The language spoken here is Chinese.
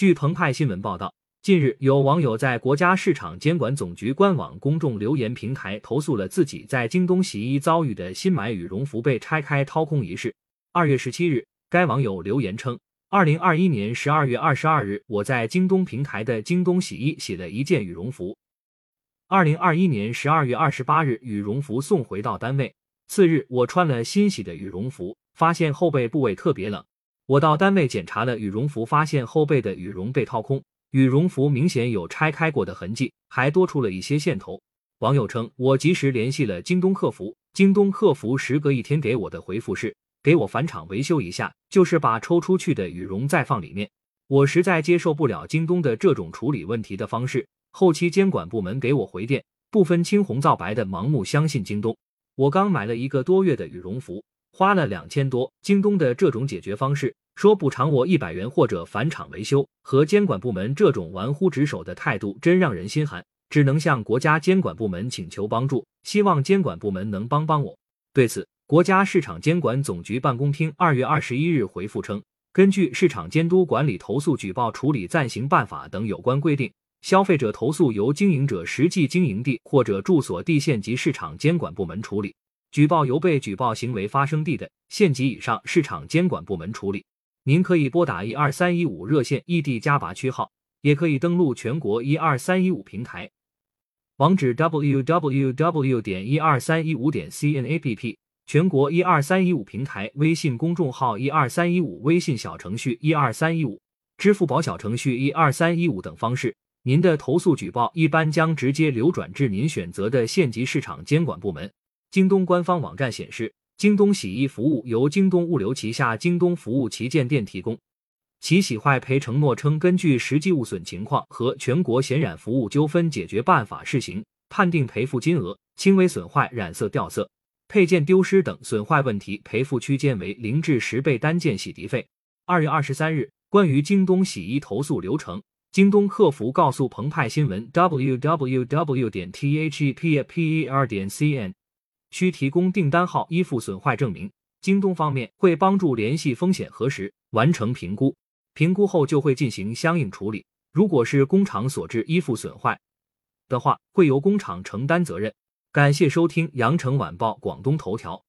据澎湃新闻报道，近日有网友在国家市场监管总局官网公众留言平台投诉了自己在京东洗衣遭遇的新买羽绒服被拆开掏空一事。二月十七日，该网友留言称：“二零二一年十二月二十二日，我在京东平台的京东洗衣洗了一件羽绒服。二零二一年十二月二十八日，羽绒服送回到单位。次日，我穿了新洗的羽绒服，发现后背部位特别冷。我到单位检查了羽绒服，发现后背的羽绒被掏空，羽绒服明显有拆开过的痕迹，还多出了一些线头。”网友称：“我及时联系了京东客服，京东客服时隔一天给我的回复是。”给我返厂维修一下，就是把抽出去的羽绒再放里面。我实在接受不了京东的这种处理问题的方式。后期监管部门给我回电，不分青红皂白的盲目相信京东。我刚买了一个多月的羽绒服，花了两千多。京东的这种解决方式，说补偿我一百元或者返厂维修，和监管部门这种玩忽职守的态度，真让人心寒。只能向国家监管部门请求帮助，希望监管部门能帮帮我。对此。国家市场监管总局办公厅二月二十一日回复称，根据《市场监督管理投诉举报处理暂行办法》等有关规定，消费者投诉由经营者实际经营地或者住所地县级市场监管部门处理，举报由被举报行为发生地的县级以上市场监管部门处理。您可以拨打一二三一五热线异地加拔区号，也可以登录全国一二三一五平台，网址 w w w 点一二三一五点 c n a p p。全国一二三一五平台微信公众号一二三一五微信小程序一二三一五支付宝小程序一二三一五等方式，您的投诉举报一般将直接流转至您选择的县级市场监管部门。京东官方网站显示，京东洗衣服务由京东物流旗下京东服务旗舰店提供，其洗坏赔承诺称根据实际物损情况和全国显染服务纠纷解决办法试行，判定赔付金额轻微损坏、染色掉色。配件丢失等损坏问题，赔付区间为零至十倍单件洗涤费。二月二十三日，关于京东洗衣投诉流程，京东客服告诉澎湃新闻 www 点 theper 点 cn，需提供订单号、衣服损坏证明。京东方面会帮助联系风险核实，完成评估，评估后就会进行相应处理。如果是工厂所致衣服损坏的话，会由工厂承担责任。感谢收听羊城晚报广东头条。